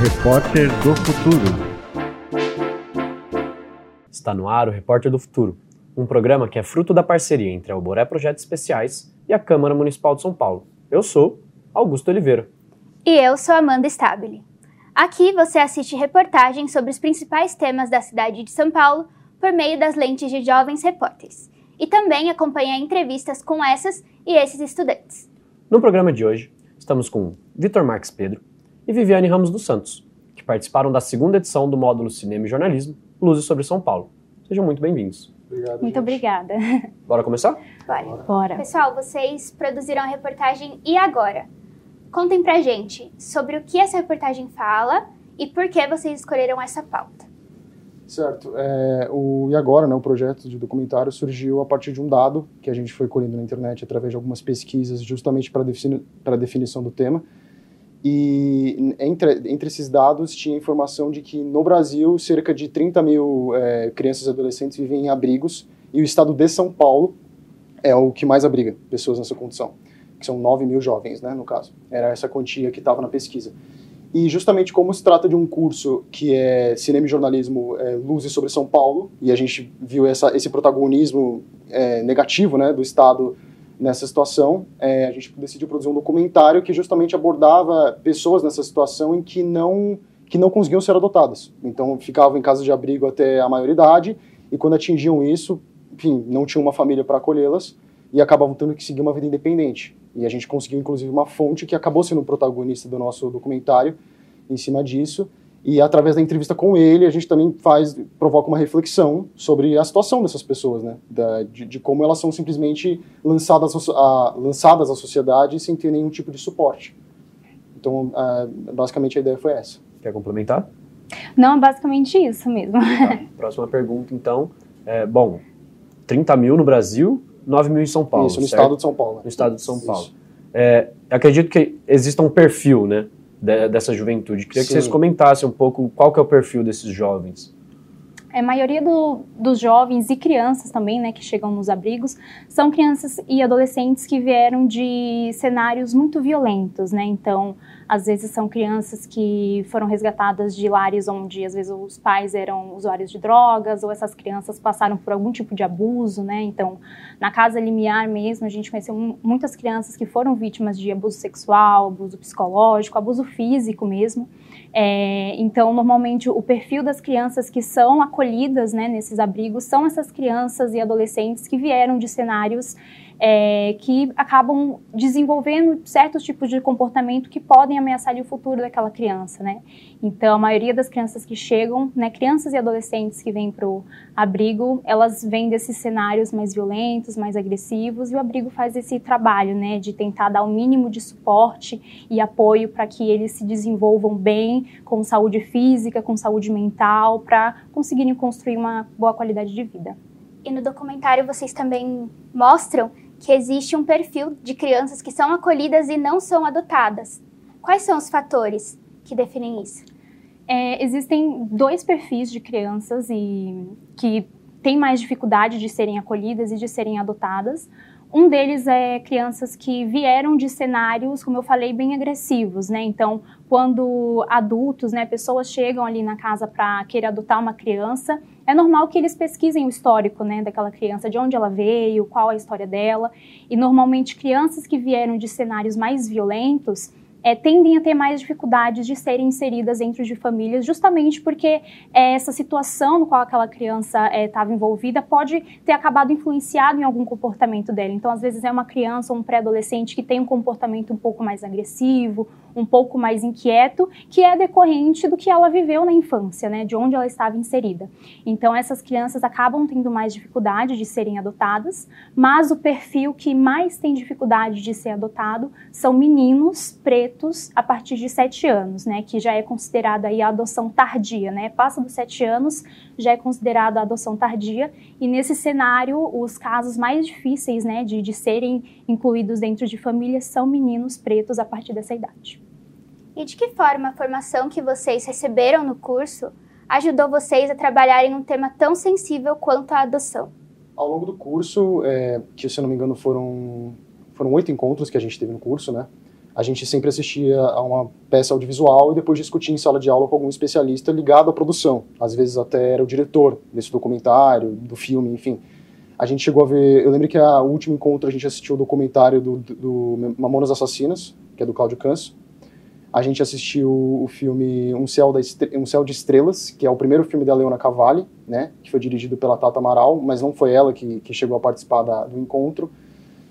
Repórter do Futuro. Está no ar o Repórter do Futuro, um programa que é fruto da parceria entre a Alboré Projetos Especiais e a Câmara Municipal de São Paulo. Eu sou Augusto Oliveira. E eu sou Amanda Stabile. Aqui você assiste reportagens sobre os principais temas da cidade de São Paulo por meio das lentes de jovens repórteres. E também acompanha entrevistas com essas e esses estudantes. No programa de hoje, estamos com Vitor Marques Pedro e Viviane Ramos dos Santos, que participaram da segunda edição do módulo Cinema e Jornalismo Luzes sobre São Paulo. Sejam muito bem-vindos. Obrigado, Muito gente. obrigada. Bora começar? Bora. Bora. Pessoal, vocês produziram a reportagem E Agora? Contem pra gente sobre o que essa reportagem fala e por que vocês escolheram essa pauta. Certo. É, o E Agora, né, o projeto de documentário, surgiu a partir de um dado que a gente foi colhendo na internet através de algumas pesquisas justamente para defini a definição do tema. E entre, entre esses dados tinha informação de que no Brasil cerca de 30 mil é, crianças e adolescentes vivem em abrigos e o estado de São Paulo é o que mais abriga pessoas nessa condição, que são 9 mil jovens, né, no caso. Era essa quantia que estava na pesquisa. E justamente como se trata de um curso que é cinema e jornalismo é, luzes sobre São Paulo, e a gente viu essa, esse protagonismo é, negativo né, do Estado nessa situação, é, a gente decidiu produzir um documentário que justamente abordava pessoas nessa situação em que não, que não conseguiam ser adotadas. Então ficavam em casa de abrigo até a maioridade, e quando atingiam isso, enfim, não tinham uma família para acolhê-las, e acabavam tendo que seguir uma vida independente. E a gente conseguiu, inclusive, uma fonte que acabou sendo o protagonista do nosso documentário em cima disso. E através da entrevista com ele, a gente também faz, provoca uma reflexão sobre a situação dessas pessoas, né? Da, de, de como elas são simplesmente lançadas, a, lançadas à sociedade sem ter nenhum tipo de suporte. Então, a, basicamente, a ideia foi essa. Quer complementar? Não, é basicamente isso mesmo. Tá. Próxima pergunta, então. É, bom, 30 mil no Brasil, 9 mil em São Paulo. Isso, no certo? estado de São Paulo. né? No estado de São Isso. Paulo. É, acredito que exista um perfil, né, de- dessa juventude. Queria que Sim. vocês comentassem um pouco qual que é o perfil desses jovens. É, A maioria do- dos jovens e crianças também, né, que chegam nos abrigos, são crianças e adolescentes que vieram de cenários muito violentos, né? Então, às vezes são crianças que foram resgatadas de lares onde às vezes os pais eram usuários de drogas ou essas crianças passaram por algum tipo de abuso, né? Então, na casa limiar mesmo, a gente conheceu mu- muitas crianças que foram vítimas de abuso sexual, abuso psicológico, abuso físico mesmo. É, então, normalmente, o perfil das crianças que são acolhidas né, nesses abrigos são essas crianças e adolescentes que vieram de cenários é, que acabam desenvolvendo certos tipos de comportamento que podem ameaçar o futuro daquela criança, né? Então, a maioria das crianças que chegam, né, crianças e adolescentes que vêm para o abrigo, elas vêm desses cenários mais violentos, mais agressivos, e o abrigo faz esse trabalho, né, de tentar dar o mínimo de suporte e apoio para que eles se desenvolvam bem, com saúde física, com saúde mental, para conseguirem construir uma boa qualidade de vida. E no documentário vocês também mostram que existe um perfil de crianças que são acolhidas e não são adotadas. Quais são os fatores que definem isso? É, existem dois perfis de crianças e que têm mais dificuldade de serem acolhidas e de serem adotadas. Um deles é crianças que vieram de cenários, como eu falei, bem agressivos, né? Então, quando adultos, né, pessoas chegam ali na casa para querer adotar uma criança, é normal que eles pesquisem o histórico, né, daquela criança, de onde ela veio, qual a história dela. E normalmente crianças que vieram de cenários mais violentos é, tendem a ter mais dificuldades de serem inseridas dentro de famílias, justamente porque é, essa situação no qual aquela criança estava envolvida pode ter acabado influenciado em algum comportamento dela. Então, às vezes, é uma criança ou um pré-adolescente que tem um comportamento um pouco mais agressivo, um pouco mais inquieto, que é decorrente do que ela viveu na infância, né, de onde ela estava inserida. Então, essas crianças acabam tendo mais dificuldade de serem adotadas, mas o perfil que mais tem dificuldade de ser adotado são meninos pretos a partir de 7 anos, né, que já é considerada aí a adoção tardia, né, passa dos 7 anos, já é considerada a adoção tardia, e nesse cenário, os casos mais difíceis, né, de, de serem incluídos dentro de famílias são meninos pretos a partir dessa idade. E de que forma a formação que vocês receberam no curso ajudou vocês a trabalharem um tema tão sensível quanto a adoção? Ao longo do curso, é, que se eu não me engano foram foram oito encontros que a gente teve no curso, né? a gente sempre assistia a uma peça audiovisual e depois discutia em sala de aula com algum especialista ligado à produção. Às vezes até era o diretor desse documentário, do filme, enfim. A gente chegou a ver. Eu lembro que a último encontro a gente assistiu o documentário do, do Mamonas Assassinas, que é do Cláudio Canso. A gente assistiu o filme um Céu, um Céu de Estrelas, que é o primeiro filme da Leona Cavalli, né, que foi dirigido pela Tata Amaral, mas não foi ela que, que chegou a participar da, do encontro.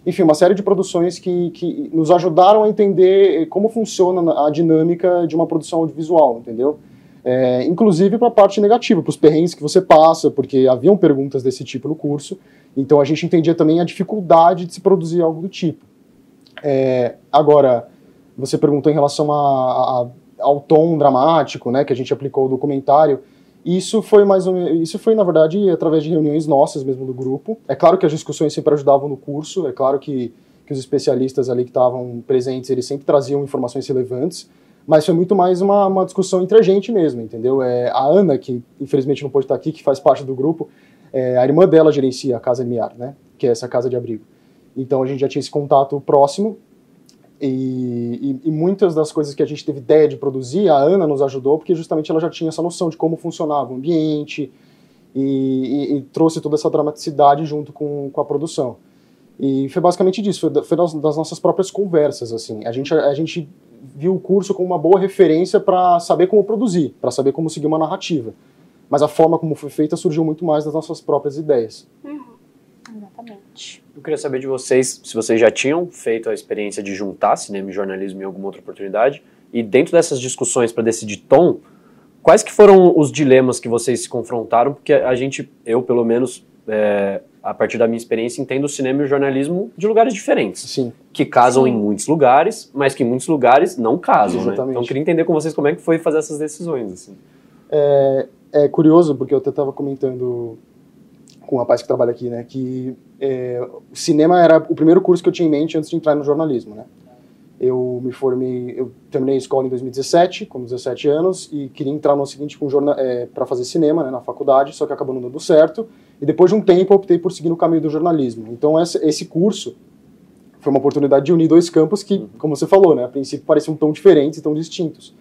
Enfim, uma série de produções que, que nos ajudaram a entender como funciona a dinâmica de uma produção audiovisual, entendeu? É, inclusive para a parte negativa, para os perrengues que você passa, porque haviam perguntas desse tipo no curso, então a gente entendia também a dificuldade de se produzir algo do tipo. É, agora, você perguntou em relação a, a, ao tom dramático, né, que a gente aplicou o documentário. Isso foi mais um, isso foi na verdade através de reuniões nossas mesmo do grupo. É claro que as discussões sempre ajudavam no curso, é claro que, que os especialistas ali que estavam presentes, eles sempre traziam informações relevantes, mas foi muito mais uma, uma discussão entre a gente mesmo, entendeu? É, a Ana, que infelizmente não pôde estar aqui, que faz parte do grupo, é, a irmã dela gerencia a Casa Miar, né? Que é essa casa de abrigo. Então a gente já tinha esse contato próximo e, e, e, muitas das coisas que a gente teve ideia de produzir, a Ana nos ajudou, porque justamente ela já tinha essa noção de como funcionava o ambiente e, e trouxe toda essa dramaticidade junto com, com a produção. E foi basicamente disso, foi, foi das, das, nossas próprias conversas, assim. A gente, a gente viu o curso como uma boa referência para saber como produzir, para saber como seguir uma narrativa. Mas a forma como foi feita surgiu muito mais das nossas próprias ideias. Uhum. Exatamente. Eu queria saber de vocês se vocês já tinham feito a experiência de juntar cinema e jornalismo em alguma outra oportunidade e dentro dessas discussões para decidir tom, quais que foram os dilemas que vocês se confrontaram? Porque a gente, eu pelo menos, é, a partir da minha experiência, entendo o cinema e o jornalismo de lugares diferentes. Sim. Que casam Sim. em muitos lugares, mas que em muitos lugares não casam, né? Então eu queria entender com vocês como é que foi fazer essas decisões. Assim. É, é curioso, porque eu até estava comentando com um rapaz que trabalha aqui, né, que é, o cinema era o primeiro curso que eu tinha em mente antes de entrar no jornalismo, né. Eu me formei, eu terminei a escola em 2017, com 17 anos, e queria entrar no seguinte é, para fazer cinema, né, na faculdade, só que acabou não dando certo. E depois de um tempo, eu optei por seguir no caminho do jornalismo. Então, essa, esse curso foi uma oportunidade de unir dois campos que, como você falou, né, a princípio pareciam tão diferentes e tão distintos.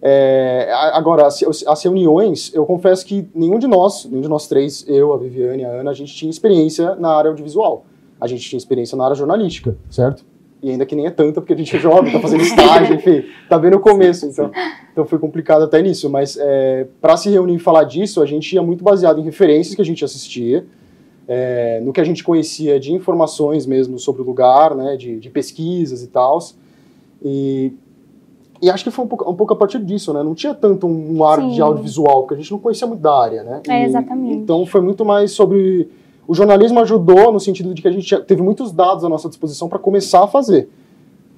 É, agora, as, as, reuniões, eu confesso que nenhum de nós, nenhum de nós três, eu, a Viviane, a Ana, a gente tinha experiência na área audiovisual. A gente tinha experiência na área jornalística, certo? E ainda que nem é tanta, porque a gente é jovem, tá fazendo estágio, enfim, tá bem no começo, então, então foi complicado até nisso. Mas é, para se reunir e falar disso, a gente ia muito baseado em referências que a gente assistia, é, no que a gente conhecia de informações mesmo sobre o lugar, né, de, de pesquisas e tal. E e acho que foi um pouco, um pouco a partir disso, né? Não tinha tanto um ar Sim. de audiovisual, porque a gente não conhecia muito da área, né? É, exatamente. então foi muito mais sobre. O jornalismo ajudou no sentido de que a gente teve muitos dados à nossa disposição para começar a fazer.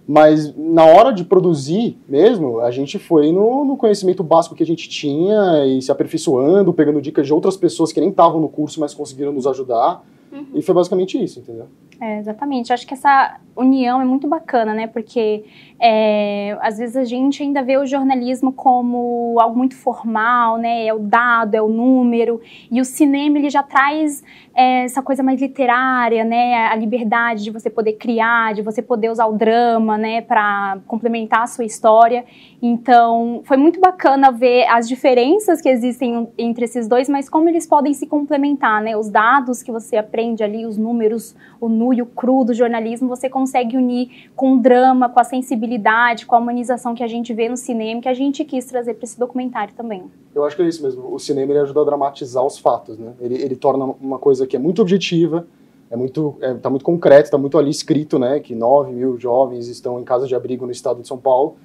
Mas na hora de produzir mesmo, a gente foi no, no, conhecimento básico que a gente tinha e se aperfeiçoando, pegando dicas de outras pessoas que nem estavam no curso, mas conseguiram nos ajudar. Uhum. E foi basicamente isso, entendeu? É, exatamente. Acho que essa união é muito bacana, né? Porque é, às vezes a gente ainda vê o jornalismo como algo muito formal, né? É o dado, é o número. E o cinema ele já traz é, essa coisa mais literária, né? A liberdade de você poder criar, de você poder usar o drama, né? Para complementar a sua história. Então, foi muito bacana ver as diferenças que existem entre esses dois, mas como eles podem se complementar, né? Os dados que você aprende ali, os números, o e o cru do jornalismo, você consegue unir com o drama, com a sensibilidade, com a humanização que a gente vê no cinema, que a gente quis trazer para esse documentário também. Eu acho que é isso mesmo. O cinema ele ajuda a dramatizar os fatos, né? Ele, ele torna uma coisa que é muito objetiva, é muito, é, tá muito concreto, está muito ali escrito, né? Que 9 mil jovens estão em casa de abrigo no estado de São Paulo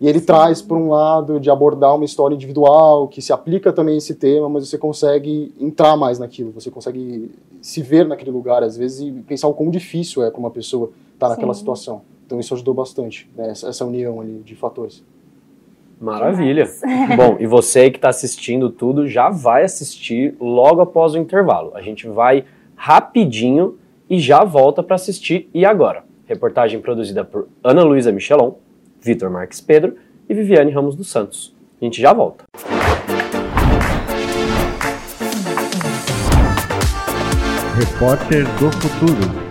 e ele Sim. traz, por um lado, de abordar uma história individual, que se aplica também a esse tema, mas você consegue entrar mais naquilo, você consegue se ver naquele lugar, às vezes, e pensar o quão difícil é para uma pessoa estar tá naquela situação. Então isso ajudou bastante, né, essa, essa união ali de fatores. Maravilha. Bom, e você que está assistindo tudo já vai assistir logo após o intervalo. A gente vai rapidinho e já volta para assistir. E agora? Reportagem produzida por Ana Luísa Michelon Vitor Marques Pedro e Viviane Ramos dos Santos. A gente já volta. Repórter do Futuro.